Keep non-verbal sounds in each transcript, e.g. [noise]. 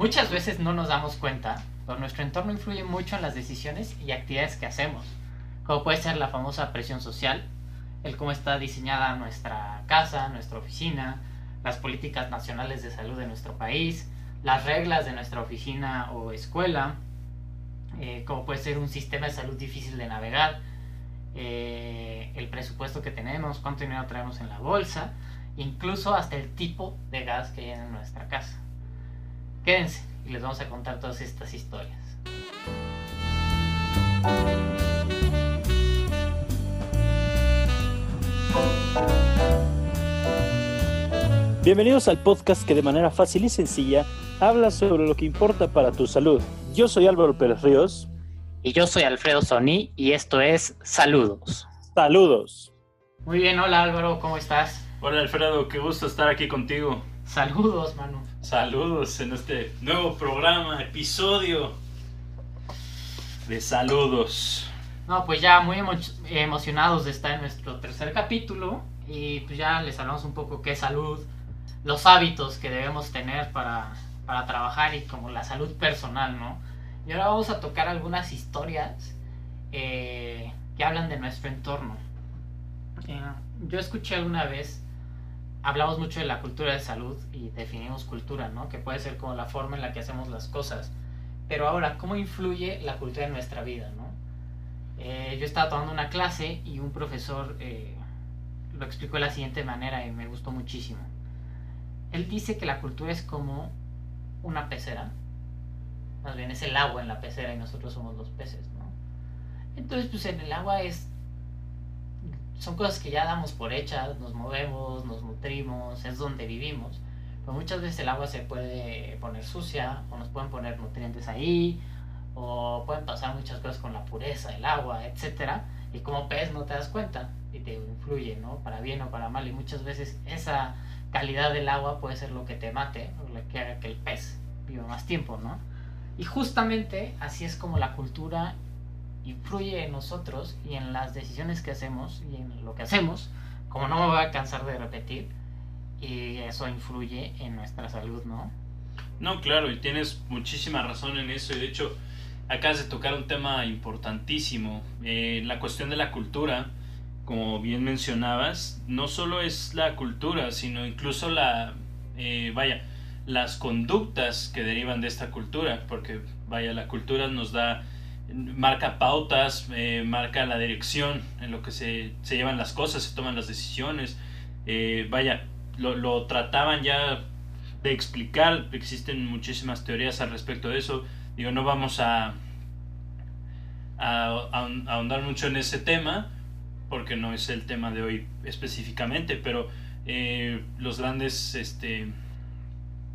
Muchas veces no nos damos cuenta, pero nuestro entorno influye mucho en las decisiones y actividades que hacemos, como puede ser la famosa presión social, el cómo está diseñada nuestra casa, nuestra oficina, las políticas nacionales de salud de nuestro país, las reglas de nuestra oficina o escuela, eh, como puede ser un sistema de salud difícil de navegar, eh, el presupuesto que tenemos, cuánto dinero traemos en la bolsa, incluso hasta el tipo de gas que hay en nuestra casa. Quédense y les vamos a contar todas estas historias. Bienvenidos al podcast que de manera fácil y sencilla habla sobre lo que importa para tu salud. Yo soy Álvaro Pérez Ríos. Y yo soy Alfredo Sony y esto es Saludos. Saludos. Muy bien, hola Álvaro, ¿cómo estás? Hola Alfredo, qué gusto estar aquí contigo. Saludos, mano. Saludos en este nuevo programa, episodio de saludos. No, pues ya muy emocionados de estar en nuestro tercer capítulo y pues ya les hablamos un poco qué es salud, los hábitos que debemos tener para, para trabajar y como la salud personal, ¿no? Y ahora vamos a tocar algunas historias eh, que hablan de nuestro entorno. Eh, yo escuché alguna vez, hablamos mucho de la cultura de salud y definimos cultura, ¿no? Que puede ser como la forma en la que hacemos las cosas. Pero ahora, ¿cómo influye la cultura en nuestra vida, ¿no? Eh, yo estaba tomando una clase y un profesor lo explicó de la siguiente manera y me gustó muchísimo. Él dice que la cultura es como una pecera más bien es el agua en la pecera y nosotros somos los peces, ¿no? Entonces, pues en el agua es son cosas que ya damos por hechas, nos movemos, nos nutrimos, es donde vivimos. Pero muchas veces el agua se puede poner sucia, o nos pueden poner nutrientes ahí, o pueden pasar muchas cosas con la pureza del agua, etc. Y como pez no te das cuenta y te influye, ¿no? Para bien o para mal. Y muchas veces esa calidad del agua puede ser lo que te mate, o lo que haga que el pez viva más tiempo, ¿no? Y justamente así es como la cultura influye en nosotros y en las decisiones que hacemos y en lo que hacemos, como no me voy a cansar de repetir, y eso influye en nuestra salud, ¿no? No, claro, y tienes muchísima razón en eso, de hecho acabas de tocar un tema importantísimo, eh, la cuestión de la cultura, como bien mencionabas, no solo es la cultura, sino incluso la, eh, vaya, las conductas que derivan de esta cultura, porque vaya, la cultura nos da, marca pautas, eh, marca la dirección en lo que se, se, llevan las cosas, se toman las decisiones, eh, vaya, lo, trataban ya de explicar, existen muchísimas teorías al respecto de eso, digo, no vamos a, a, ahondar mucho en ese tema, porque no es el tema de hoy específicamente, pero eh, los grandes, este,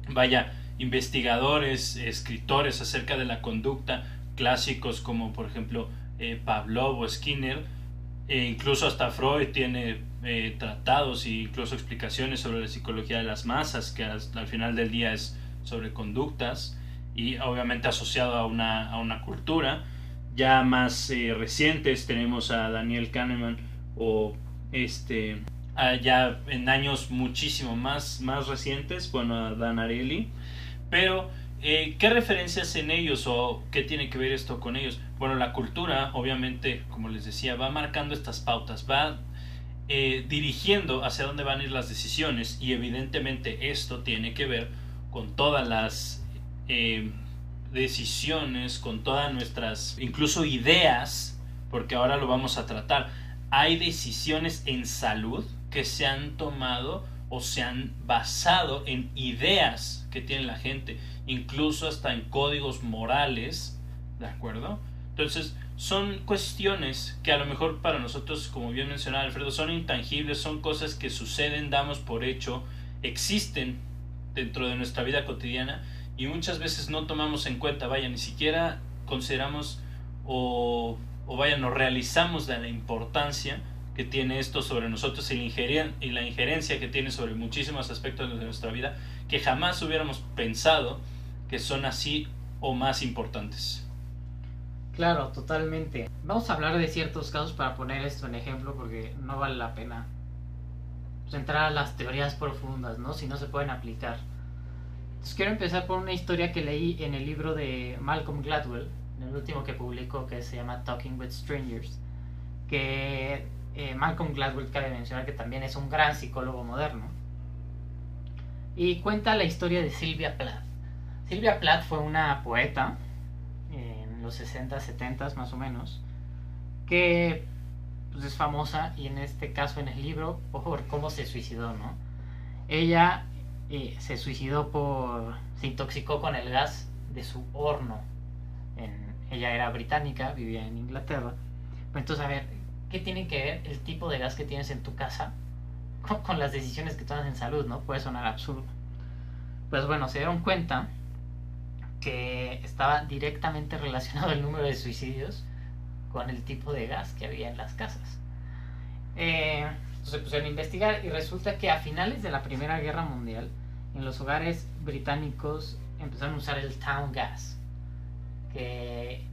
vaya, investigadores, escritores acerca de la conducta, clásicos como por ejemplo eh, Pavlov o Skinner, e incluso hasta Freud tiene eh, tratados e incluso explicaciones sobre la psicología de las masas, que al, final del día es sobre conductas y obviamente asociado a una, a una cultura. Ya más eh, recientes tenemos a Daniel Kahneman o este ya en años muchísimo más, más recientes, bueno, a Dan Ariely, pero eh, ¿qué referencias en ellos o qué tiene que ver esto con ellos? Bueno, la cultura, obviamente, como les decía, va marcando estas pautas, va eh, dirigiendo hacia dónde van a ir las decisiones y evidentemente esto tiene que ver con todas las eh, decisiones, con todas nuestras, incluso ideas, porque ahora lo vamos a tratar. Hay decisiones en salud que se han tomado o se han basado en ideas que tiene la gente, incluso hasta en códigos morales, ¿de acuerdo? Entonces, son cuestiones que a lo mejor para nosotros, como bien mencionaba Alfredo, son intangibles, son cosas que suceden, damos por hecho, existen dentro de nuestra vida cotidiana y muchas veces no tomamos en cuenta, vaya, ni siquiera consideramos o, vaya, nos realizamos de la importancia que tiene esto sobre nosotros y la, y la injerencia que tiene sobre muchísimos aspectos de nuestra vida que jamás hubiéramos pensado que son así o más importantes. Claro, totalmente. Vamos a hablar de ciertos casos para poner esto en ejemplo porque no vale la pena entrar a las teorías profundas, ¿no? Si no se pueden aplicar. Entonces quiero empezar por una historia que leí en el libro de Malcolm Gladwell, en el último que publicó, que se llama Talking with Strangers, que eh, Malcolm Gladwell cabe mencionar que también es un gran psicólogo moderno. Y cuenta la historia de Sylvia Plath. Sylvia Plath fue una poeta en los 60, 70 más o menos, que pues, es famosa y en este caso en el libro por cómo se suicidó, ¿no? Ella eh, se suicidó por... se intoxicó con el gas de su horno. ella era británica, vivía en Inglaterra. entonces, a ver, ¿qué tiene que ver el tipo de gas que tienes en tu casa con, las decisiones que tomas en salud, ¿no? Puede sonar absurdo. Pues bueno, se dieron cuenta que estaba directamente relacionado el número de suicidios con el tipo de gas que había en las casas. Eh, se pusieron a investigar y resulta que a finales de la Primera Guerra Mundial, en los hogares británicos empezaron a usar el town gas, que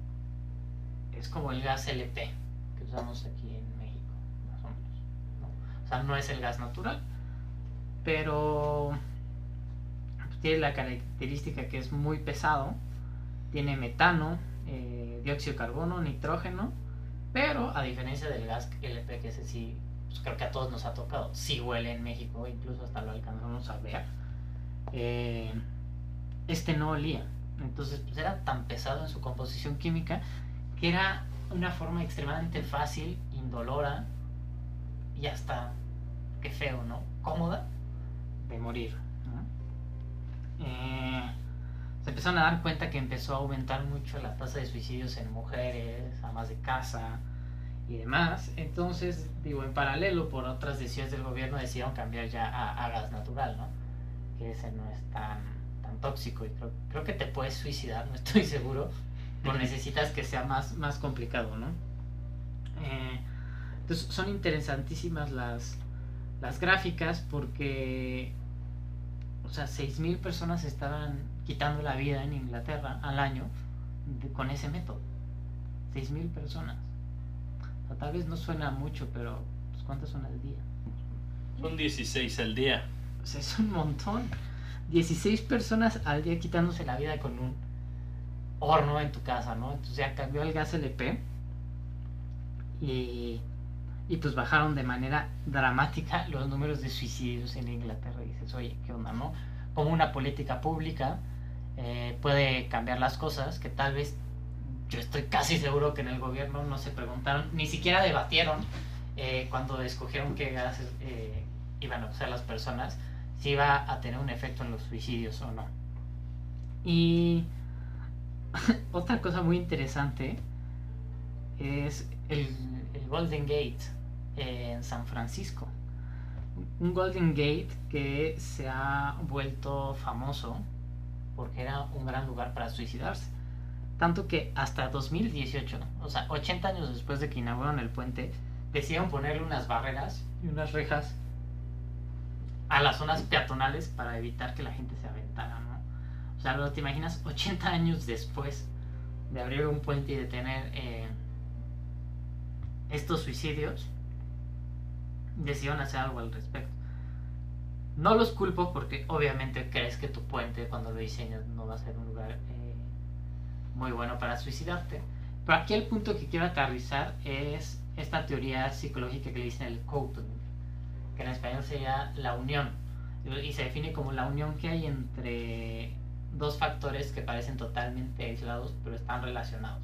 es como el gas LP que usamos aquí en México, más o menos. O no es el gas natural, pero tiene la característica que es muy pesado, tiene metano, eh, dióxido de carbono, nitrógeno, pero a diferencia del gas LP, que ese sí, pues creo que a todos nos ha tocado, sí huele en México, incluso hasta lo alcanzamos a ver, eh, este no olía. Entonces pues era tan pesado en su composición química que era una forma extremadamente fácil, indolora y hasta, qué feo, ¿no? Cómoda de morir. Eh, se empezaron a dar cuenta que empezó a aumentar mucho la tasa de suicidios en mujeres, amas de casa y demás. Entonces, digo, en paralelo, por otras decisiones del gobierno, decidieron cambiar ya a, gas natural, ¿no? Que ese no es tan, tan tóxico y creo, creo que te puedes suicidar, no estoy seguro, pero [laughs] necesitas que sea más, más complicado, ¿no? Eh, entonces, son interesantísimas las, las gráficas porque o sea, 6.000 personas estaban quitando la vida en Inglaterra al año con ese método. 6.000 personas. O sea, tal vez no suena mucho, pero pues, ¿cuántas son al día? Son 16 al día. O sea, es un montón. 16 personas al día quitándose la vida con un horno en tu casa, ¿no? Entonces ya cambió el gas LP y, y pues bajaron de manera dramática los números de suicidios en Inglaterra. Y dices, oye, ¿qué onda, no? Como una política pública eh, puede cambiar las cosas, que tal vez yo estoy casi seguro que en el gobierno no se preguntaron, ni siquiera debatieron eh, cuando escogieron qué gases eh, iban a usar las personas, si iba a tener un efecto en los suicidios o no. Y [laughs] otra cosa muy interesante es el, Golden Gate en San Francisco. Un Golden Gate que se ha vuelto famoso porque era un gran lugar para suicidarse. Tanto que hasta 2018, o sea, 80 años después de que inauguraron el puente, decidieron ponerle unas barreras y unas rejas a las zonas peatonales para evitar que la gente se aventara, ¿no? O sea, ¿no te imaginas 80 años después de abrir un puente y de tener eh, estos suicidios, decidieron hacer algo al respecto. No los culpo porque obviamente crees que tu puente cuando lo diseñas no va a ser un lugar eh, muy bueno para suicidarte. Pero aquí el punto que quiero aterrizar es esta teoría psicológica que le dicen el coping, que en español sería la unión. Y se define como la unión que hay entre dos factores que parecen totalmente aislados pero están relacionados.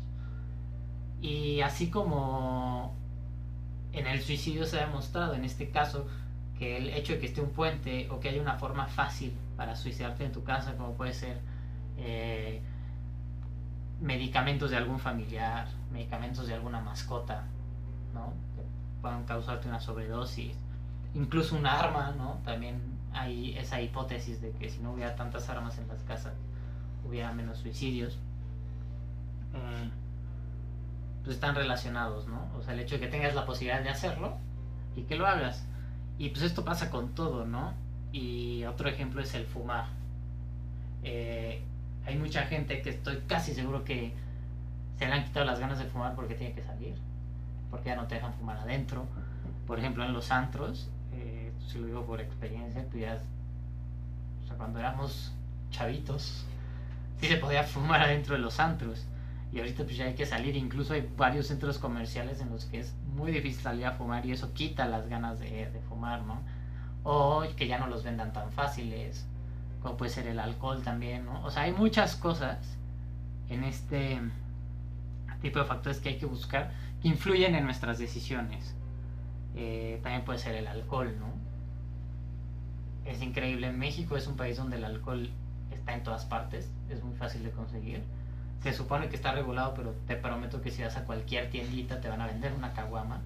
Y así como en el suicidio se ha demostrado, en este caso, que el hecho de que esté un puente o que haya una forma fácil para suicidarte en tu casa, como puede ser eh, medicamentos de algún familiar, medicamentos de alguna mascota, ¿no? que puedan causarte una sobredosis, incluso un arma, ¿no? También hay esa hipótesis de que si no hubiera tantas armas en las casas, hubiera menos suicidios. Eh, pues están relacionados, ¿no? O sea, el hecho de que tengas la posibilidad de hacerlo y que lo hagas. Y pues esto pasa con todo, ¿no? Y otro ejemplo es el fumar. Eh, hay mucha gente que estoy casi seguro que se le han quitado las ganas de fumar porque tiene que salir, porque ya no te dejan fumar adentro. Por ejemplo, en los antros, eh, si lo digo por experiencia, tú ya, cuando éramos chavitos, sí se podía fumar adentro de los antros. Y ahorita pues ya hay que salir, incluso hay varios centros comerciales en los que es muy difícil salir a fumar y eso quita las ganas de, de fumar, ¿no? O que ya no los vendan tan fáciles, como puede ser el alcohol también, ¿no? O sea, hay muchas cosas en este tipo de factores que hay que buscar que influyen en nuestras decisiones. Eh, también puede ser el alcohol, ¿no? Es increíble, México es un país donde el alcohol está en todas partes, es muy fácil de conseguir. Se supone que está regulado, pero te prometo que si vas a cualquier tiendita te van a vender una caguama.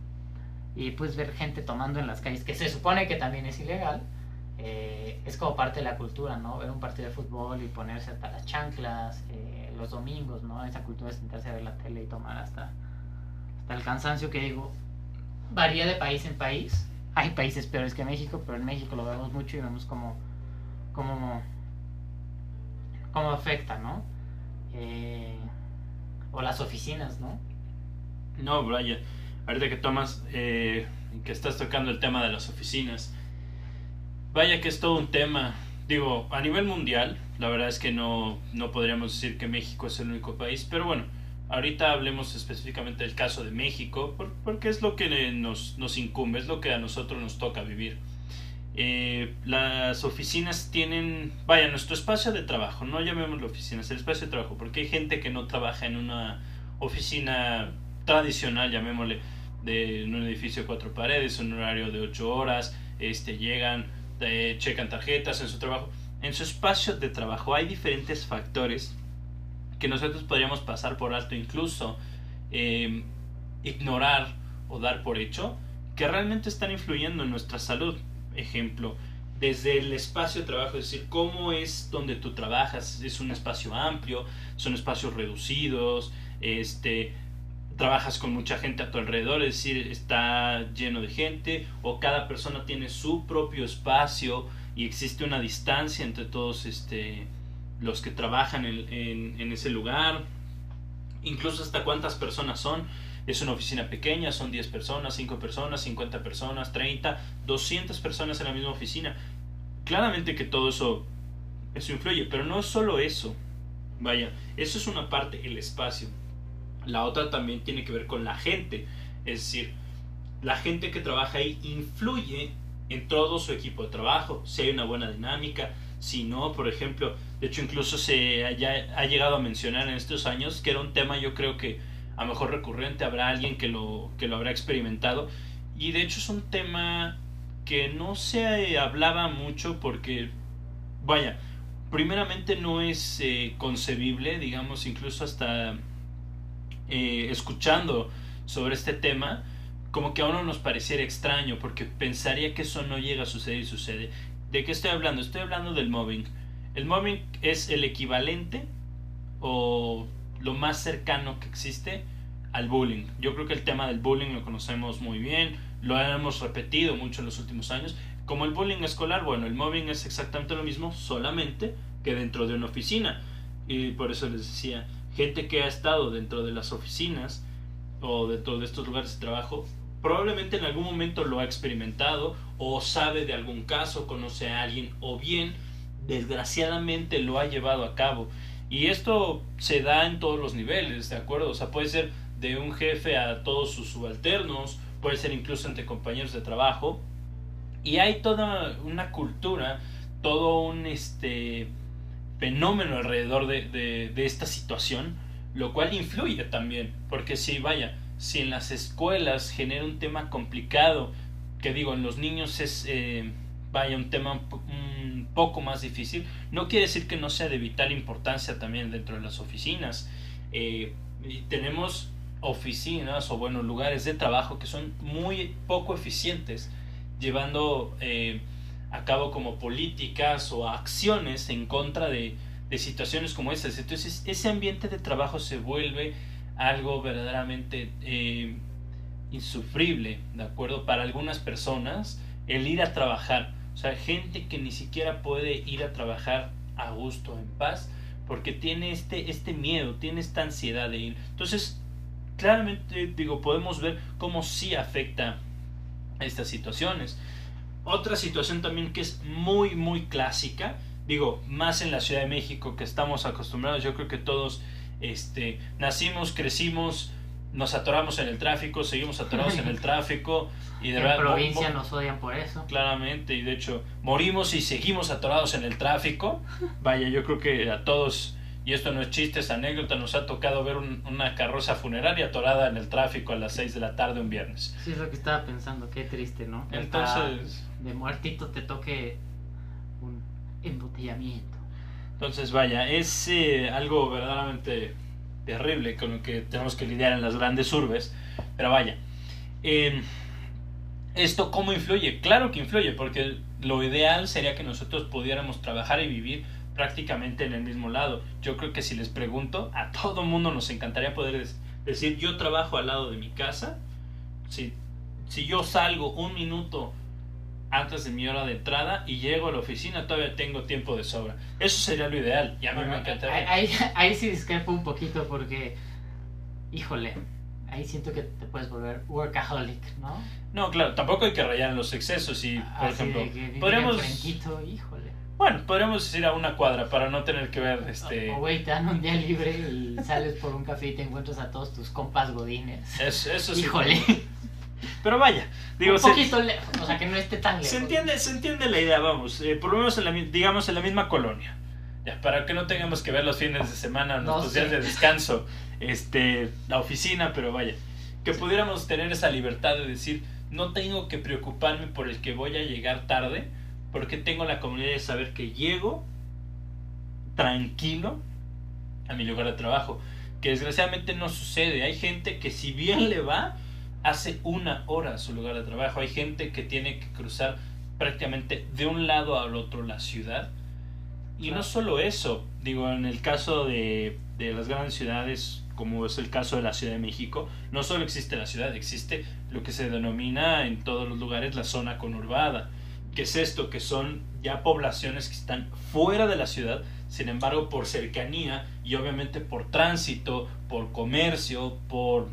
Y puedes ver gente tomando en las calles, que se supone que también es ilegal. Eh, es como parte de la cultura, ¿no? Ver un partido de fútbol y ponerse hasta las chanclas eh, los domingos, ¿no? Esa cultura de sentarse a ver la tele y tomar hasta, hasta el cansancio que digo. Varía de país en país. Hay países peores que México, pero en México lo vemos mucho y vemos como, como, cómo afecta, ¿no? Eh, o las oficinas, ¿no? No, Brian, ahorita que tomas, eh, que estás tocando el tema de las oficinas, vaya que es todo un tema. Digo, a nivel mundial, la verdad es que no, no podríamos decir que México es el único país, pero bueno, ahorita hablemos específicamente del caso de México, porque es lo que nos, nos incumbe, es lo que a nosotros nos toca vivir. Eh, las oficinas tienen, vaya, nuestro espacio de trabajo, no llamémoslo oficinas, el espacio de trabajo, porque hay gente que no trabaja en una oficina tradicional, llamémosle, de en un edificio de cuatro paredes, un horario de ocho horas, este, llegan, eh, checan tarjetas en su trabajo. En su espacio de trabajo hay diferentes factores que nosotros podríamos pasar por alto, incluso eh, ignorar o dar por hecho, que realmente están influyendo en nuestra salud ejemplo, desde el espacio de trabajo, es decir, cómo es donde tú trabajas, es un espacio amplio, son espacios reducidos, este, trabajas con mucha gente a tu alrededor, es decir, está lleno de gente, o cada persona tiene su propio espacio y existe una distancia entre todos este, los que trabajan en, en ese lugar, incluso hasta cuántas personas son es una oficina pequeña, son 10 personas, 5 personas, 50 personas, 30, 200 personas en la misma oficina. Claramente que todo eso, eso influye, pero no es solo eso. Vaya, eso es una parte, el espacio. La otra también tiene que ver con la gente. Es decir, la gente que trabaja ahí influye en todo su equipo de trabajo. Si hay una buena dinámica, si no, por ejemplo, de hecho incluso se ha llegado a mencionar en estos años que era un tema yo creo que a lo mejor recurrente, habrá alguien que lo, que lo habrá experimentado. Y de hecho es un tema que no se hablaba mucho porque, vaya, primeramente no es eh, concebible, digamos, incluso hasta eh, escuchando sobre este tema, como que a uno nos pareciera extraño, porque pensaría que eso no llega a suceder y sucede. ¿De qué estoy hablando? Estoy hablando del mobbing. El mobbing es el equivalente o lo más cercano que existe al bullying. Yo creo que el tema del bullying lo conocemos muy bien, lo hemos repetido mucho en los últimos años. Como el bullying escolar, bueno, el mobbing es exactamente lo mismo, solamente que dentro de una oficina. Y por eso les decía, gente que ha estado dentro de las oficinas o dentro de estos lugares de trabajo, probablemente en algún momento lo ha experimentado o sabe de algún caso, conoce a alguien o bien desgraciadamente lo ha llevado a cabo. Y esto se da en todos los niveles, ¿de acuerdo? O sea, puede ser de un jefe a todos sus subalternos, puede ser incluso entre compañeros de trabajo. Y hay toda una cultura, todo un este, fenómeno alrededor de, de, esta situación, lo cual influye también, porque si vaya, si en las escuelas genera un tema complicado, que digo, en los niños es, eh, vaya, un tema un poco más difícil, no quiere decir que no sea de vital importancia también dentro de las oficinas. Eh, tenemos oficinas o buenos lugares de trabajo que son muy poco eficientes, llevando eh, a cabo como políticas o acciones en contra de, de situaciones como estas. Entonces ese ambiente de trabajo se vuelve algo verdaderamente eh, insufrible, ¿de acuerdo? Para algunas personas, el ir a trabajar o sea, gente que ni siquiera puede ir a trabajar a gusto, en paz, porque tiene este, este miedo, tiene esta ansiedad de ir. Entonces, claramente, digo, podemos ver cómo sí afecta a estas situaciones. Otra situación también que es muy, muy clásica digo, más en la Ciudad de México que estamos acostumbrados, yo creo que todos este, nacimos, crecimos, nos atoramos en el tráfico, seguimos atorados en el [laughs] tráfico y de en verdad provincia nos odian por eso. claramente y de hecho morimos y seguimos atorados en el tráfico. [laughs] Vaya, yo creo que a todos y esto no es chiste, es anécdota, nos ha tocado ver un- una carroza funeraria atorada en el tráfico a las 6 de la tarde un viernes. Sí, es lo que estaba pensando, qué triste, ¿no? Entonces, hasta de muertito te toque un embotellamiento. entonces vaya, es eh, algo verdaderamente terrible con lo que tenemos que lidiar en las grandes urbes, pero vaya, eh, ¿esto cómo influye? Claro que influye, porque lo ideal sería que nosotros pudiéramos trabajar y vivir prácticamente en el mismo lado. Yo creo que si les pregunto, a todo mundo nos encantaría poder decir, yo trabajo al lado de mi casa, si, si yo salgo un minuto antes de mi hora de entrada y llego a la oficina, todavía tengo tiempo de sobra. Eso sería lo ideal y a mí Bueno, me encantaría. Ahí, ahí, sí discrepo un poquito porque, híjole, ahí siento que te puedes volver workaholic, ¿no? No, claro, tampoco hay que rayar en los excesos y, por Así ejemplo, podríamos, híjole. bueno, podríamos ir a una cuadra para no tener que ver este... O güey, te dan un día libre y sales por un café y te encuentras a todos tus compas godines. Eso, eso sí. Híjole, Pero vaya, digo, un se, poquito lejos, o sea que no esté tan lejos. se entiende, se entiende la idea, vamos, eh, por lo menos en la, mi- digamos en la misma colonia. Ya, para que no tengamos que ver los fines de semana, No nuestros días de descanso, este, la oficina, pero vaya, que pudiéramos tener esa libertad de decir, no tengo que preocuparme por el que voy a llegar tarde, porque tengo la comunidad de saber que llego tranquilo a mi lugar de trabajo, que desgraciadamente no sucede. Hay gente que si bien le va, hace una hora a su lugar de trabajo. Hay gente que tiene que cruzar prácticamente de un lado al otro la ciudad. Y no solo eso, digo, en el caso de, de las grandes ciudades, como es el caso de la Ciudad de México, no solo existe la ciudad, existe lo que se denomina en todos los lugares la zona conurbada. ¿Qué es esto? Que son ya poblaciones que están fuera de la ciudad, sin embargo, por cercanía y obviamente por tránsito, por comercio, por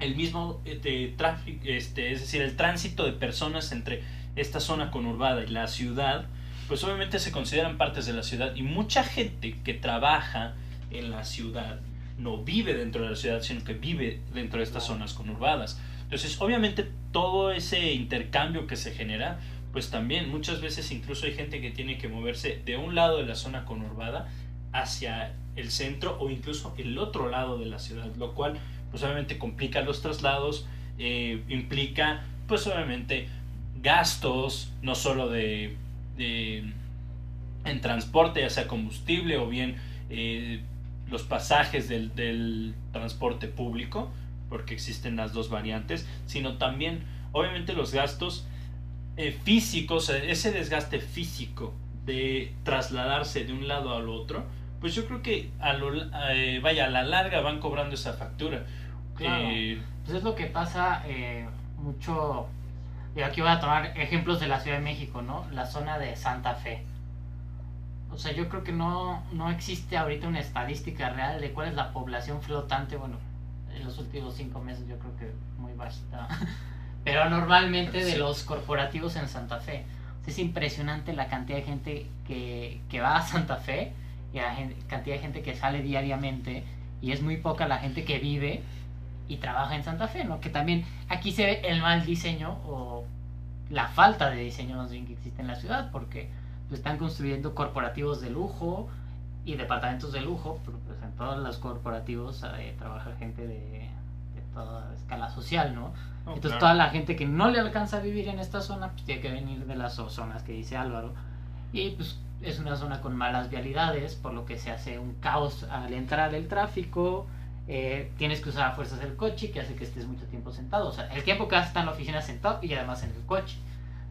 el mismo eh, de tráfico, este, es decir, el tránsito de personas entre esta zona conurbada y la ciudad, pues obviamente se consideran partes de la ciudad y mucha gente que trabaja en la ciudad no vive dentro de la ciudad, sino que vive dentro de estas zonas conurbadas. Entonces, obviamente, todo ese intercambio que se genera, pues también muchas veces incluso hay gente que tiene que moverse de un lado de la zona conurbada hacia el centro o incluso el otro lado de la ciudad, lo cual pues obviamente complica los traslados, eh, implica pues obviamente gastos, no solo de, en transporte, ya sea combustible o bien eh, los pasajes del, del transporte público, porque existen las dos variantes, sino también obviamente los gastos eh, físicos, ese desgaste físico de trasladarse de un lado al otro, pues yo creo que a lo, eh, vaya, a la larga van cobrando esa factura. Claro. Eh, Pues es lo que pasa eh, mucho. Y aquí voy a tomar ejemplos de la Ciudad de México, ¿no? La zona de Santa Fe. O sea, yo creo que no, no existe ahorita una estadística real de cuál es la población flotante. Bueno, en los últimos cinco meses yo creo que muy bajita. [laughs] Pero normalmente de los corporativos en Santa Fe. O sea, es impresionante la cantidad de gente que, que va a Santa Fe y la gen- cantidad de gente que sale diariamente. Y es muy poca la gente que vive y trabaja en Santa Fe, ¿no? Que también aquí se ve el mal diseño o la falta de diseño más bien que existe en la ciudad, porque pues, están construyendo corporativos de lujo y departamentos de lujo, pero pues en todos los corporativos eh, trabaja gente de, de toda escala social, ¿no? no, Entonces claro. toda la gente que no le alcanza a vivir en esta zona, pues tiene que venir de las zonas que dice Álvaro. Y pues es una zona con malas vialidades, por lo que se hace un caos al entrar el tráfico. eh, tienes que usar a fuerzas el coche, que hace que estés mucho tiempo sentado. O sea, el tiempo que vas a estar en la oficina sentado y además en el coche.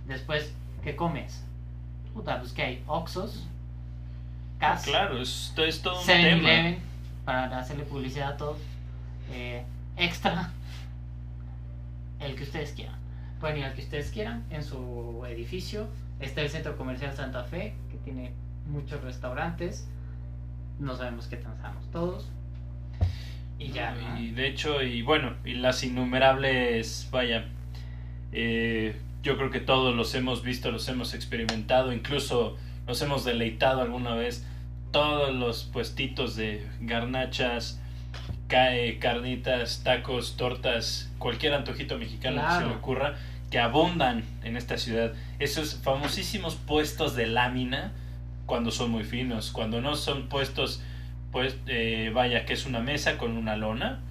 Después, ¿qué comes? Puta, pues que hay Oxos, Ah, Cas, claro, esto es todo un tema. 7-Eleven, para hacerle publicidad a todos. eh, extra, el que ustedes quieran. Pueden ir al que ustedes quieran en su edificio. Está el Centro Comercial Santa Fe, tiene muchos restaurantes. No sabemos qué transamos todos. Y ya, ¿no? Y de hecho, y bueno, y las innumerables, vaya, eh, yo creo que todos los hemos visto, los hemos experimentado, incluso nos hemos deleitado alguna vez todos los puestitos de garnachas, cae, carnitas, tacos, tortas, cualquier antojito mexicano que se le ocurra, que abundan en esta ciudad. Esos famosísimos puestos de lámina, cuando son muy finos, cuando no son puestos, pues, eh, vaya, que es una mesa con una lona,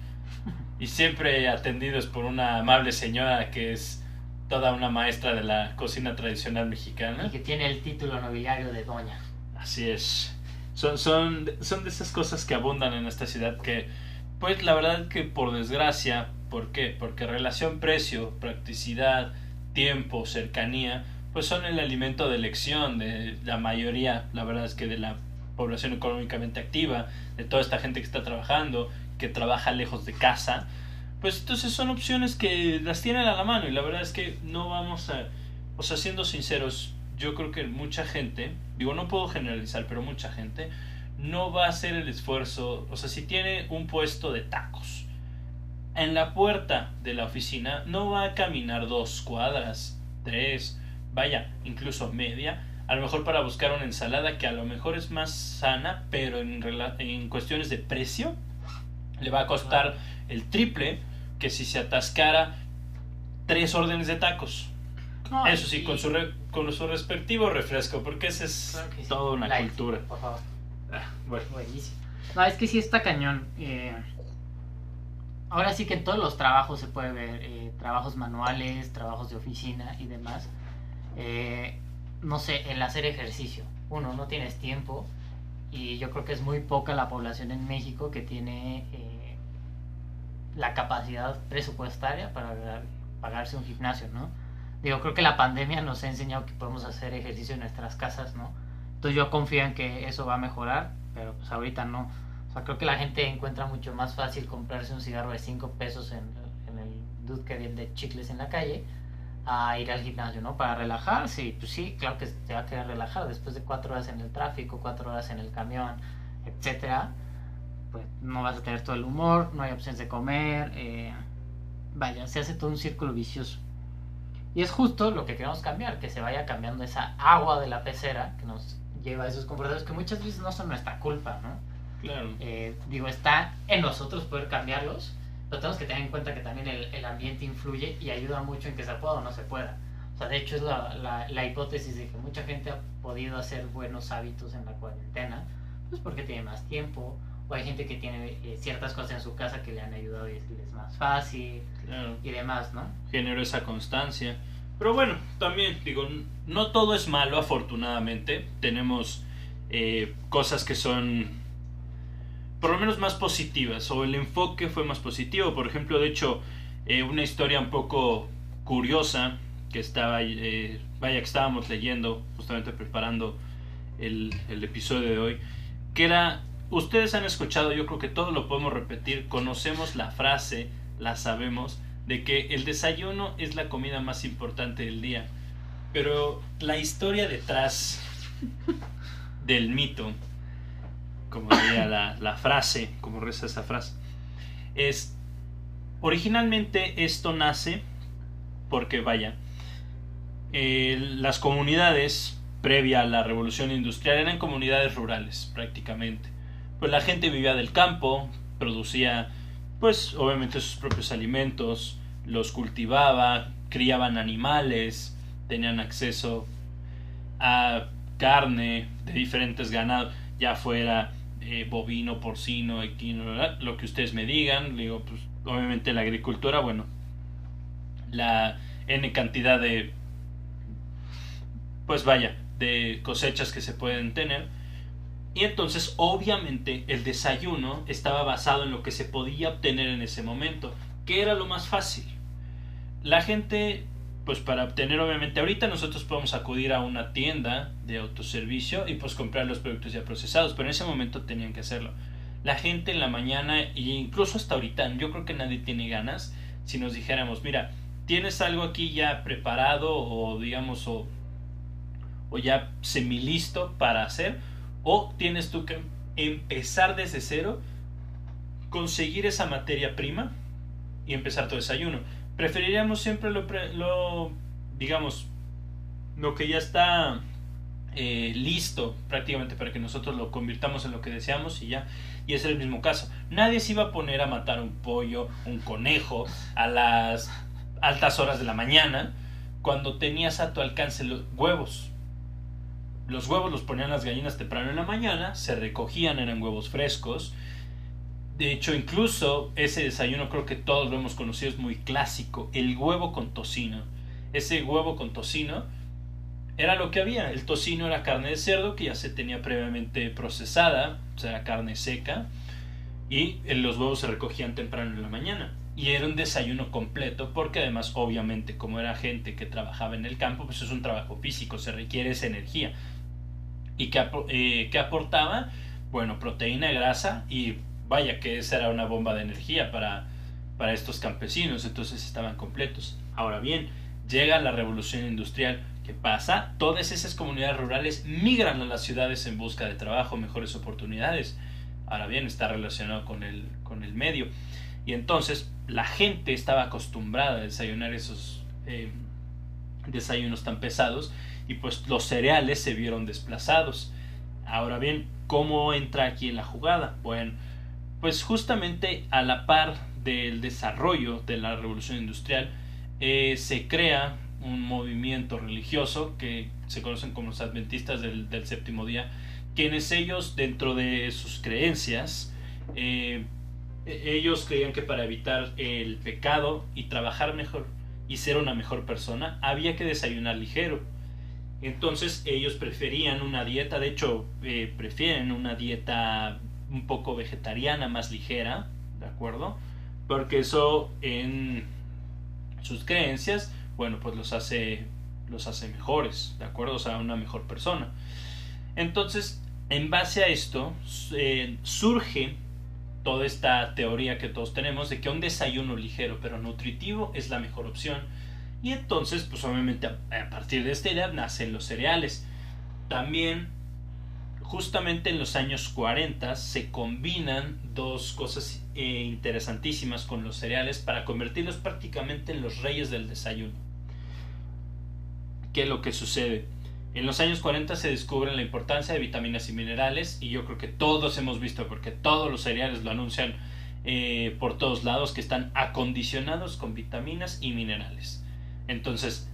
y siempre atendidos por una amable señora que es toda una maestra de la cocina tradicional mexicana. Y que tiene el título nobiliario de doña. Así es. Son, son, son de esas cosas que abundan en esta ciudad que, pues la verdad que por desgracia, ¿por qué? Porque relación precio, practicidad, tiempo, cercanía, pues son el alimento de elección de la mayoría, la verdad es que de la población económicamente activa, de toda esta gente que está trabajando, que trabaja lejos de casa, pues entonces son opciones que las tienen a la mano y la verdad es que no vamos a, o sea, siendo sinceros, yo creo que mucha gente, digo, no puedo generalizar, pero mucha gente no va a hacer el esfuerzo, o sea, si tiene un puesto de tacos en la puerta de la oficina, no va a caminar dos cuadras, tres, vaya, incluso media, a lo mejor para buscar una ensalada que a lo mejor es más sana, pero en, cuestiones de precio le va a costar el triple que si se atascara tres órdenes de tacos. Eso sí, y- con su, re- con su respectivo refresco, porque esa es Claro sí. toda una Light, cultura. Por favor. Ah, bueno, Buenísimo. No, es que sí está cañón. eh, ahora sí que en todos los trabajos se puede ver, eh, trabajos manuales, trabajos de oficina y demás. Eh, no sé, el hacer ejercicio. Uno, no tienes tiempo y yo creo que es muy poca la población en México que tiene eh, la capacidad presupuestaria para pagarse un gimnasio, ¿no? Digo, creo que la pandemia nos ha enseñado que podemos hacer ejercicio en nuestras casas, ¿no? Entonces yo confío en que eso va a mejorar, pero pues ahorita no. Sea, creo que la gente encuentra mucho más fácil comprarse un cigarro de 5 pesos en, en el dude que vende chicles en la calle a ir al gimnasio, ¿no? Para relajarse. Y pues sí, claro que te va a querer relajar después de 4 horas en el tráfico, 4 horas en el camión, etcétera. Pues no vas a tener todo el humor, no hay opciones de comer. eh, vaya, se hace todo un círculo vicioso. Y es justo lo que queremos cambiar, que se vaya cambiando esa agua de la pecera que nos lleva a esos comportamientos que muchas veces no son nuestra culpa, ¿no? Claro. Eh, digo, está en nosotros poder cambiarlos, pero tenemos que tener en cuenta que también el, el ambiente influye y ayuda mucho en que se pueda o no se pueda. O sea, de hecho es la, la, la hipótesis de que mucha gente ha podido hacer buenos hábitos en la cuarentena, pues porque tiene más tiempo, o hay gente que tiene eh, ciertas cosas en su casa que le han ayudado y es más fácil claro. y demás, ¿no? Generó esa constancia. Pero bueno, también digo, no todo es malo, afortunadamente. Tenemos eh, cosas que son por lo menos más positivas, o el enfoque fue más positivo. Por ejemplo, de hecho, eh, una historia un poco curiosa que estaba, eh, vaya, que estábamos leyendo, justamente preparando el, el episodio de hoy, que era, ustedes han escuchado, yo creo que todo lo podemos repetir, conocemos la frase, la sabemos, de que el desayuno es la comida más importante del día. Pero la historia detrás del mito, como diría la, frase, como reza esa frase, es, originalmente esto nace porque, vaya, eh, las comunidades previa a la revolución industrial eran comunidades rurales prácticamente. Pues la gente vivía del campo, producía pues obviamente sus propios alimentos, los cultivaba, criaban animales, tenían acceso a carne de diferentes ganados, ya fuera eh, bovino, porcino, equino, lo que ustedes me digan, pues obviamente la agricultura, bueno, la n cantidad de pues vaya, de cosechas que se pueden tener. Y entonces, obviamente, el desayuno estaba basado en lo que se podía obtener en ese momento, que era lo más fácil. La gente, pues para obtener, obviamente, ahorita nosotros podemos acudir a una tienda de autoservicio y pues comprar los productos ya procesados, pero en ese momento tenían que hacerlo. La gente en la mañana, e incluso hasta ahorita, yo creo que nadie tiene ganas, si nos dijéramos, mira, tienes algo aquí ya preparado o digamos, o o ya semilisto para hacer, o tienes tú que empezar desde cero, conseguir esa materia prima y empezar tu desayuno. Preferiríamos siempre lo, lo digamos, lo que ya está eh, listo prácticamente para que nosotros lo convirtamos en lo que deseamos y ya. Y es el mismo caso. Nadie se iba a poner a matar un pollo, un conejo a las altas horas de la mañana cuando tenías a tu alcance los huevos. Los huevos los ponían las gallinas temprano en la mañana, se recogían, eran huevos frescos. De hecho, incluso ese desayuno creo que todos lo hemos conocido, es muy clásico, el huevo con tocino. Ese huevo con tocino era lo que había. El tocino era carne de cerdo que ya se tenía previamente procesada, o sea, carne seca, y los huevos se recogían temprano en la mañana. Y era un desayuno completo, porque además, obviamente, como era gente que trabajaba en el campo, pues es un trabajo físico, se requiere esa energía. ¿Y qué, eh, aportaba? Bueno, proteína, grasa y vaya que esa era una bomba de energía para, para estos campesinos, entonces estaban completos. Ahora bien, llega la revolución industrial, ¿Qué pasa? Todas esas comunidades rurales migran a las ciudades en busca de trabajo, mejores oportunidades. Ahora bien, está relacionado con el, con el medio. Y entonces la gente estaba acostumbrada a desayunar esos eh, desayunos tan pesados y pues los cereales se vieron desplazados. Ahora bien, ¿cómo entra aquí en la jugada? Bueno, pues justamente a la par del desarrollo de la revolución industrial eh, se crea un movimiento religioso que se conocen como los adventistas del, séptimo día, quienes ellos dentro de sus creencias, eh, ellos creían que para evitar el pecado y trabajar mejor y ser una mejor persona, había que desayunar ligero. Entonces ellos preferían una dieta, de hecho eh, prefieren una dieta un poco vegetariana, más ligera, ¿de acuerdo? Porque eso en sus creencias bueno, pues los hace, los hace mejores, ¿de acuerdo? O sea, una mejor persona. Entonces, en base a esto, eh, surge toda esta teoría que todos tenemos de que un desayuno ligero pero nutritivo es la mejor opción. Y entonces, pues obviamente a, partir de esta idea nacen los cereales. También, justamente en los años 40, se combinan dos cosas eh, interesantísimas con los cereales para convertirlos prácticamente en los reyes del desayuno. ¿Qué es lo que sucede? En los años 40 se descubre la importancia de vitaminas y minerales y yo creo que todos hemos visto, porque todos los cereales lo anuncian eh, por todos lados, que están acondicionados con vitaminas y minerales. Entonces,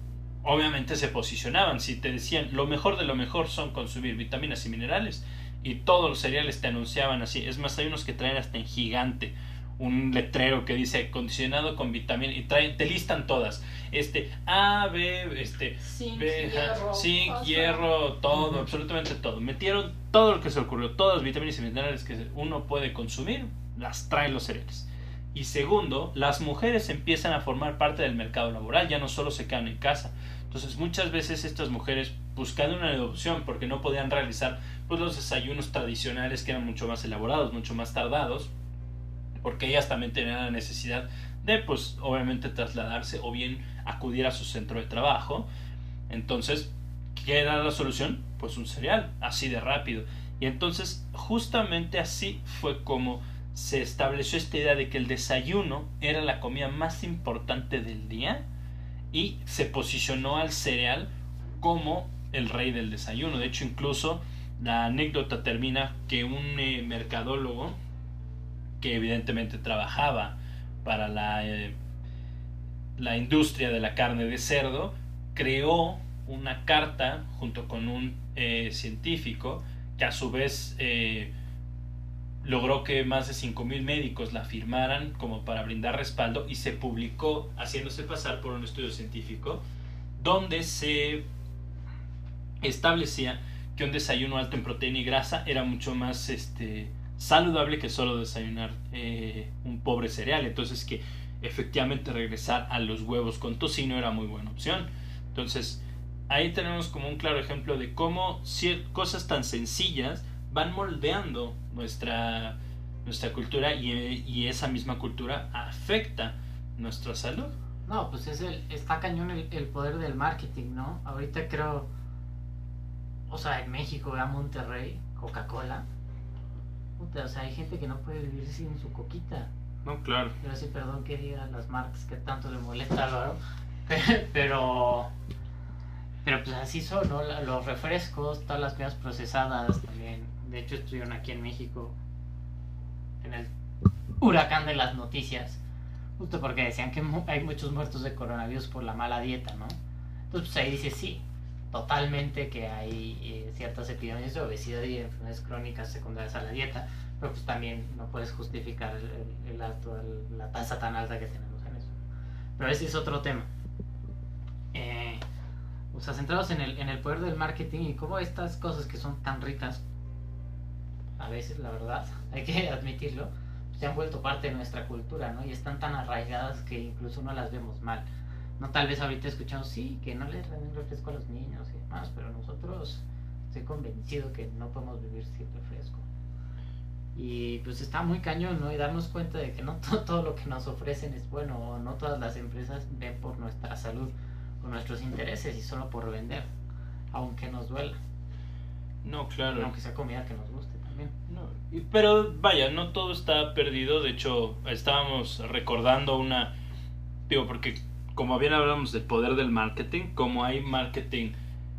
obviamente se posicionaban, si te decían lo mejor de lo mejor son consumir vitaminas y minerales, y todos los cereales te anunciaban así, es más, hay unos que traen hasta en gigante un letrero que dice acondicionado con vitamina y traen, te listan todas. Este A, B, este zinc, hierro, todo, absolutamente todo. Metieron todo lo que se ocurrió, todas las vitaminas y minerales que uno puede consumir, las traen los cereales. Y segundo, las mujeres empiezan a formar parte del mercado laboral, ya no solo se quedan en casa. Entonces muchas veces estas mujeres buscando una adopción porque no podían realizar pues los desayunos tradicionales que eran mucho más elaborados, mucho más tardados, porque ellas también tenían la necesidad de, pues, obviamente trasladarse o bien acudir a su centro de trabajo. Entonces, ¿qué era la solución? Pues un cereal, así de rápido. Y entonces, justamente así fue como se estableció esta idea de que el desayuno era la comida más importante del día y se posicionó al cereal como el rey del desayuno. De hecho, incluso la anécdota termina que un eh, mercadólogo que evidentemente trabajaba para la, eh, la industria de la carne de cerdo, creó una carta junto con un eh, científico que a su vez logró que más de 5.000 médicos la firmaran como para brindar respaldo y se publicó haciéndose pasar por un estudio científico donde se establecía que un desayuno alto en proteína y grasa era mucho más este, saludable que solo desayunar eh, un pobre cereal. Entonces que efectivamente regresar a los huevos con tocino era muy buena opción. Entonces ahí tenemos como un claro ejemplo de cómo cosas tan sencillas van moldeando nuestra, nuestra cultura y, esa misma cultura afecta nuestra salud. No, pues es el, está cañón el, el poder del marketing, ¿no? Ahorita creo, o sea, en México, a Monterrey, Coca-Cola, o sea, hay gente que no puede vivir sin su coquita. No, claro. Yo sí, perdón que diga las marcas que tanto le molesta Álvaro. [laughs] Pero. Pero pues así son, ¿no? La- Los refrescos, todas las comidas procesadas también. De hecho, estuvieron aquí en México en el huracán de las noticias. Justo porque decían que hay muchos muertos de coronavirus por la mala dieta, ¿no? Entonces, pues ahí dice sí, totalmente que hay eh, ciertas epidemias de obesidad y enfermedades crónicas secundarias a la dieta, pero pues también no puedes justificar el- la tasa tan alta que tenemos en eso. Pero ese es otro tema. Eh, o sea, centrados en el, en el poder del marketing y cómo estas cosas que son tan ricas, a veces, la verdad, [laughs] hay que admitirlo, se han vuelto parte de nuestra cultura, ¿no? Y están tan arraigadas que incluso no las vemos mal. No tal vez ahorita escuchamos, sí, que no les den refresco a los niños y demás, pero nosotros estoy convencido que no podemos vivir sin refresco. Y pues está muy cañón, ¿no? Y darnos cuenta de que no to- [laughs] todo lo que nos ofrecen es bueno, o no todas las empresas ven por nuestra salud o nuestros intereses y solo por vender, aunque nos duela, No, claro. aunque sea comida que nos y- pero vaya, no todo está perdido. De hecho, estábamos recordando una. Digo, porque como bien hablamos del poder del marketing, como hay marketing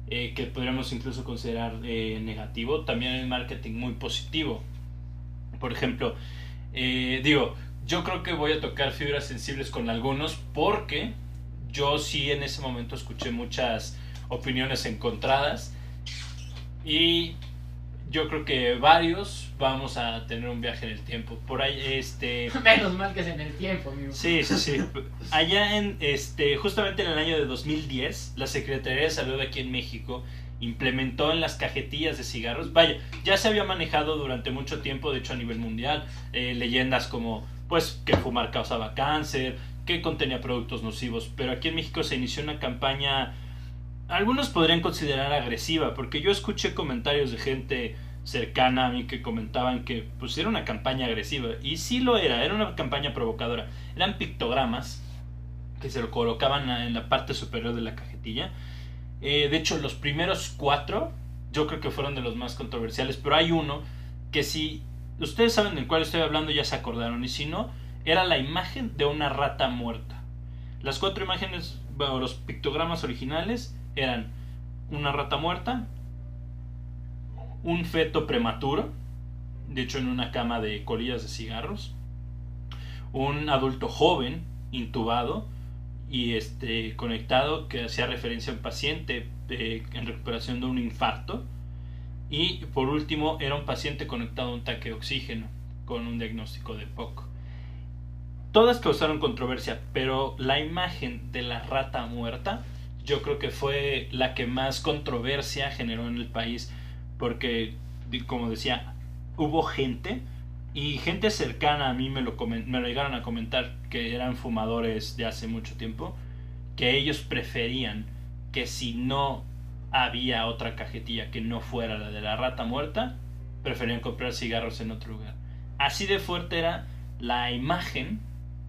eh, que podríamos incluso considerar eh, negativo, también hay marketing muy positivo. Por ejemplo, eh, digo, yo creo que voy a tocar fibras sensibles con algunos porque yo sí en ese momento escuché muchas opiniones encontradas y yo creo que varios vamos a tener un viaje en el tiempo. Por ahí, este... [laughs] Menos mal que es en el tiempo, amigo. Sí, sí, sí. Allá en, este, justamente en el año de 2010, la Secretaría de Salud aquí en México implementó en las cajetillas de cigarros, vaya, ya se había manejado durante mucho tiempo, de hecho a nivel mundial, eh, leyendas como, pues, que fumar causaba cáncer, que contenía productos nocivos, pero aquí en México se inició una campaña, algunos podrían considerar agresiva, porque yo escuché comentarios de gente cercana a mí que comentaban que pues era una campaña agresiva y sí lo era, era una campaña provocadora. Eran pictogramas que se lo colocaban en la parte superior de la cajetilla. Eh, de hecho, los primeros cuatro yo creo que fueron de los más controversiales, pero hay uno que si ustedes saben del cual estoy hablando ya se acordaron y si no, era la imagen de una rata muerta. Las cuatro imágenes, bueno, los pictogramas originales eran una rata muerta, un feto prematuro, de hecho en una cama de colillas de cigarros, un adulto joven intubado y este conectado que hacía referencia a un paciente eh, en recuperación de un infarto y por último era un paciente conectado a un tanque de oxígeno con un diagnóstico de POC. Todas causaron controversia, pero la imagen de la rata muerta yo creo que fue la que más controversia generó en el país porque como decía hubo gente y gente cercana a mí me lo, me lo llegaron a comentar que eran fumadores de hace mucho tiempo que ellos preferían que si no había otra cajetilla que no fuera la de la rata muerta preferían comprar cigarros en otro lugar. Así de fuerte era la imagen.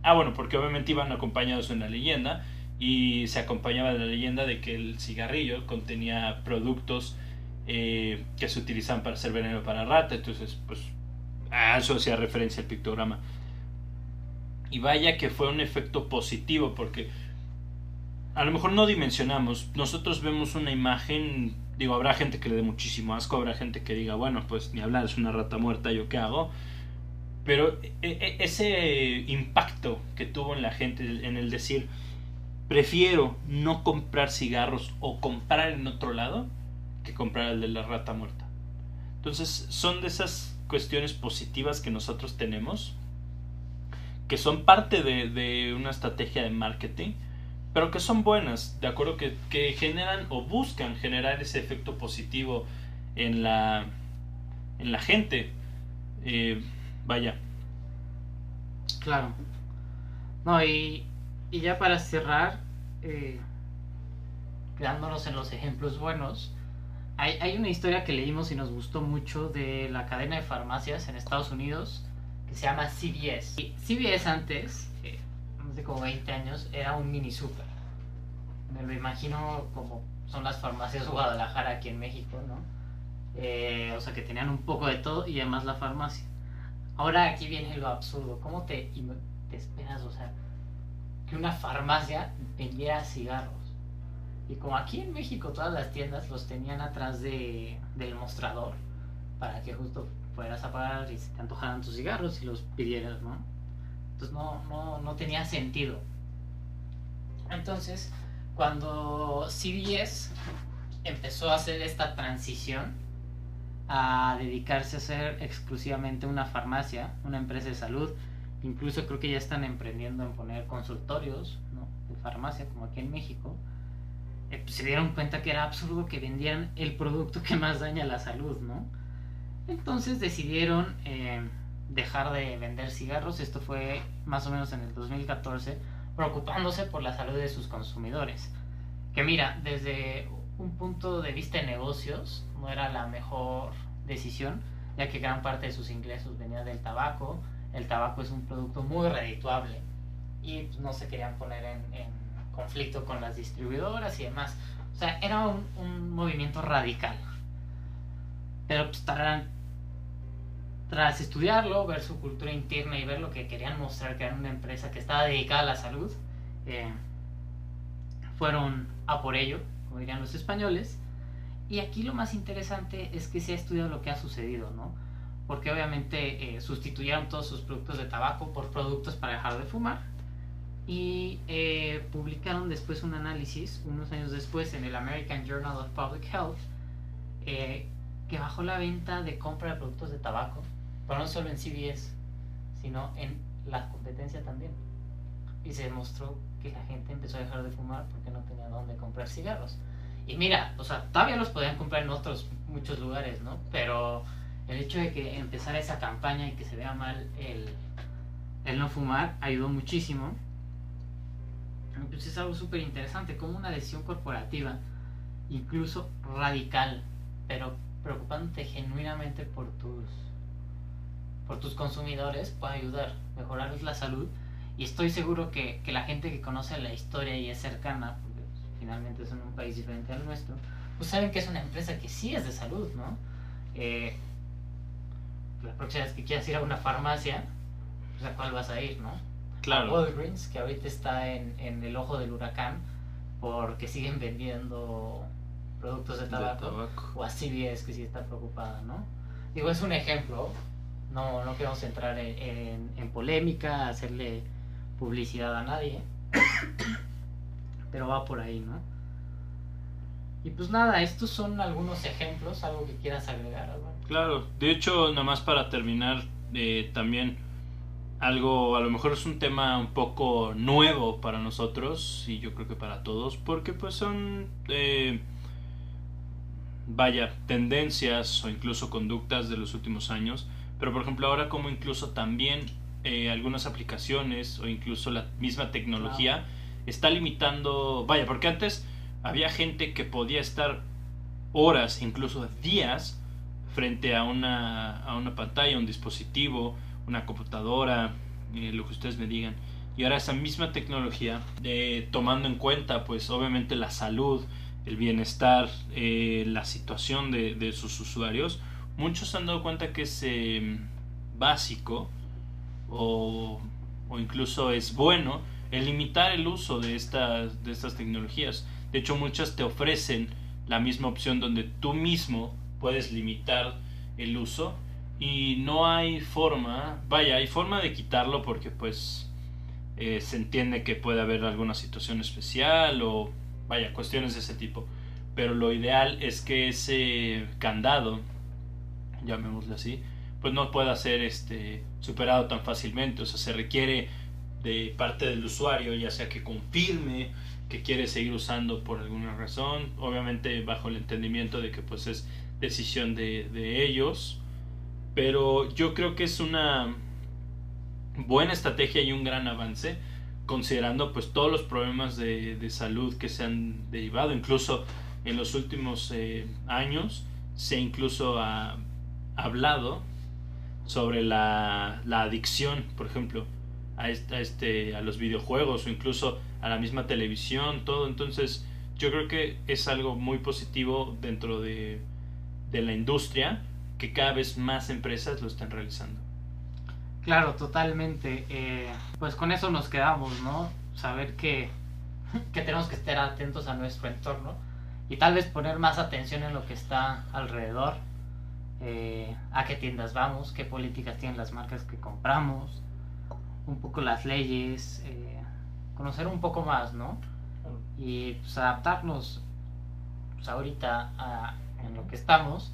Ah bueno porque obviamente iban acompañados de una leyenda y se acompañaba de la leyenda de que el cigarrillo contenía productos eh, que se utilizan para hacer veneno para rata, entonces pues a eso hacía referencia el pictograma. Y vaya que fue un efecto positivo porque a lo mejor no dimensionamos, nosotros vemos una imagen, digo, habrá gente que le dé muchísimo asco, habrá gente que diga, bueno, pues ni hablar, es una rata muerta, ¿yo qué hago? Pero e- e- ese impacto que tuvo en la gente, en el decir, prefiero no comprar cigarros o comprar en otro lado que comprar el de la rata muerta. Entonces son de esas cuestiones positivas que nosotros tenemos, que son parte de, de una estrategia de marketing, pero que son buenas, de acuerdo que, que generan o buscan generar ese efecto positivo en la, en la gente. Eh, vaya, Claro. No, y, y ya para cerrar, eh, quedándonos en los ejemplos buenos, hay, hay una historia que leímos y nos gustó mucho de la cadena de farmacias en Estados Unidos que se llama CVS. Y CVS antes, eh, hace como 20 años, era un mini super. Me lo imagino como son las farmacias Guadalajara aquí en México, ¿no? Eh, o sea que tenían un poco de todo y además la farmacia. Ahora aquí viene lo absurdo. ¿Cómo te, te esperas, o sea, que una farmacia vendiera cigarros? Y como aquí en México todas las tiendas los tenían atrás de, del mostrador para que justo fueras a pagar y se te antojaran tus cigarros y los pidieras, ¿no? Entonces no, no, no tenía sentido. Entonces, cuando CBS empezó a hacer esta transición a dedicarse a ser exclusivamente una farmacia, una empresa de salud, incluso creo que ya están emprendiendo en poner consultorios de farmacia, como aquí en México, eh, pues se dieron cuenta que era absurdo que vendieran el producto que más daña la salud, ¿no? Entonces decidieron eh, dejar de vender cigarros, esto fue más o menos en el 2014, preocupándose por la salud de sus consumidores. Que mira, desde un punto de vista de negocios, no era la mejor decisión, ya que gran parte de sus ingresos venía del tabaco. El tabaco es un producto muy redituable y pues, no se querían poner en, conflicto con las distribuidoras y demás. O sea, era un, movimiento radical. Pero pues, tras estudiarlo, ver su cultura interna y ver lo que querían mostrar, que era una empresa que estaba dedicada a la salud, eh, fueron a por ello, como dirían los españoles. Y aquí lo más interesante es que se ha estudiado lo que ha sucedido, ¿no? Porque obviamente eh, sustituyeron todos sus productos de tabaco por productos para dejar de fumar. Y eh, publicaron después un análisis, unos años después, en el American Journal of Public Health, que bajó la venta de compra de productos de tabaco pero no solo en CBS, sino en la competencia también. Y se demostró que la gente empezó a dejar de fumar porque no tenía dónde comprar cigarros. Y mira, o sea, todavía los podían comprar en otros muchos lugares, ¿no? Pero el hecho de que empezara esa campaña y que se vea mal el, no fumar ayudó muchísimo. Entonces es algo súper interesante, como una decisión corporativa, incluso radical, pero preocupándote genuinamente por tus por tus consumidores puede ayudar, mejorarles la salud. Y estoy seguro que, que, la gente que conoce la historia y es cercana, porque pues, finalmente es en un país diferente al nuestro, pues saben que es una empresa que sí es de salud, ¿no? Eh, la próxima vez que quieras ir a una farmacia, pues a cuál vas a ir, ¿no? Claro. A Walgreens, que ahorita está en, en el ojo del huracán, porque siguen vendiendo productos de tabaco, de tabaco, o a CVS, que sí está preocupada, ¿no? Digo, es un ejemplo, no, no queremos entrar en, en, polémica, hacerle publicidad a nadie. [coughs] Pero va por ahí, ¿no? Y pues nada, estos son algunos ejemplos, algo que quieras agregar, Álvaro. Claro, de hecho, nada más para terminar, eh, también algo, a lo mejor es un tema un poco nuevo para nosotros y yo creo que para todos, porque pues son, eh, vaya, tendencias o incluso conductas de los últimos años. Pero por ejemplo ahora como incluso también eh, algunas aplicaciones o incluso la misma tecnología está limitando, vaya, porque antes había gente que podía estar horas, incluso días, frente a una, a una pantalla, un dispositivo, una computadora, eh, lo que ustedes me digan. Y ahora esa misma tecnología, eh, tomando en cuenta pues obviamente la salud, el bienestar, la situación de, de sus usuarios, muchos han dado cuenta que es básico o, o, incluso es bueno el limitar el uso de estas, de estas tecnologías. De hecho, muchas te ofrecen la misma opción donde tú mismo puedes limitar el uso y no hay forma, vaya, hay forma de quitarlo porque pues eh, se entiende que puede haber alguna situación especial o vaya, cuestiones de ese tipo. Pero lo ideal es que ese candado llamémosle así, pues no pueda ser este, superado tan fácilmente. O sea, se requiere de parte del usuario, ya sea que confirme que quiere seguir usando por alguna razón, obviamente bajo el entendimiento de que pues es decisión de, de ellos, pero yo creo que es una buena estrategia y un gran avance considerando pues todos los problemas de, de salud que se han derivado incluso en los últimos eh, años se incluso ha hablado sobre la, adicción, por ejemplo, a, este, a los videojuegos o incluso a la misma televisión, todo. Entonces, yo creo que es algo muy positivo dentro de, de la industria que cada vez más empresas lo están realizando. Claro, totalmente. Eh, pues con eso nos quedamos, ¿no? Saber que que tenemos que estar atentos a nuestro entorno y tal vez poner más atención en lo que está alrededor, eh, a qué tiendas vamos, qué políticas tienen las marcas que compramos, un poco las leyes, eh, conocer un poco más, ¿no? Y pues adaptarnos pues, ahorita a, en lo que estamos,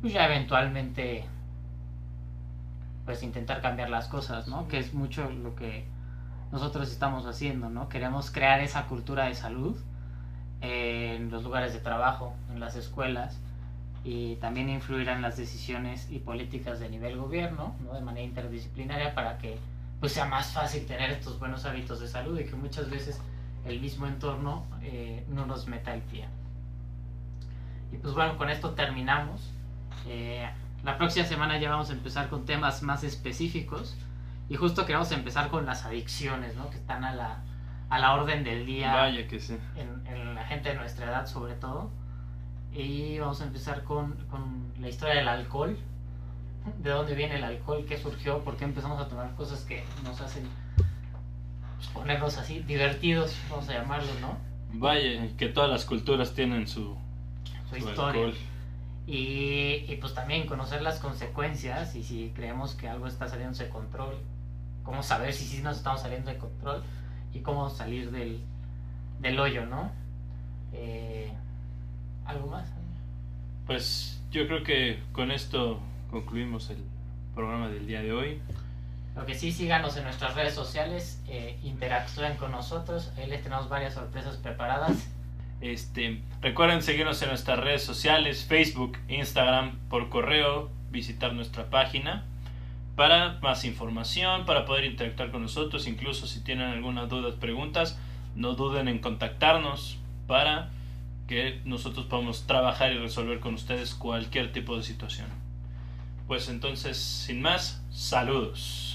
pues ya eventualmente pues intentar cambiar las cosas, ¿no? Que es mucho lo que nosotros estamos haciendo, ¿no? Queremos crear esa cultura de salud en los lugares de trabajo, en las escuelas y también influir en las decisiones y políticas de nivel gobierno, ¿no? De manera interdisciplinaria para que pues sea más fácil tener estos buenos hábitos de salud y que muchas veces el mismo entorno eh, no nos meta el pie. Y pues bueno, con esto terminamos. Eh, la próxima semana ya vamos a empezar con temas más específicos. Y justo queremos empezar con las adicciones, ¿no? Que están a la, a la orden del día. Vaya que sí. En, en, la gente de nuestra edad, sobre todo. Y vamos a empezar con, con, la historia del alcohol. De dónde viene el alcohol, qué surgió, por qué empezamos a tomar cosas que nos hacen pues, ponernos así divertidos, vamos a llamarlo, ¿no? Vaya, que todas las culturas tienen su, su, su historia. Alcohol. Y, y, pues también conocer las consecuencias y si creemos que algo está saliendo de control, cómo saber si sí nos estamos saliendo de control y cómo salir del, del hoyo, ¿no? Eh, ¿Algo más? Pues yo creo que con esto concluimos el programa del día de hoy. Lo que sí, síganos en nuestras redes sociales, eh, interactúen con nosotros, ahí les tenemos varias sorpresas preparadas. Este, recuerden seguirnos en nuestras redes sociales, Facebook, Instagram, por correo, visitar nuestra página para más información, para poder interactuar con nosotros, incluso si tienen algunas dudas, preguntas, no duden en contactarnos para que nosotros podamos trabajar y resolver con ustedes cualquier tipo de situación. Pues entonces, sin más, saludos.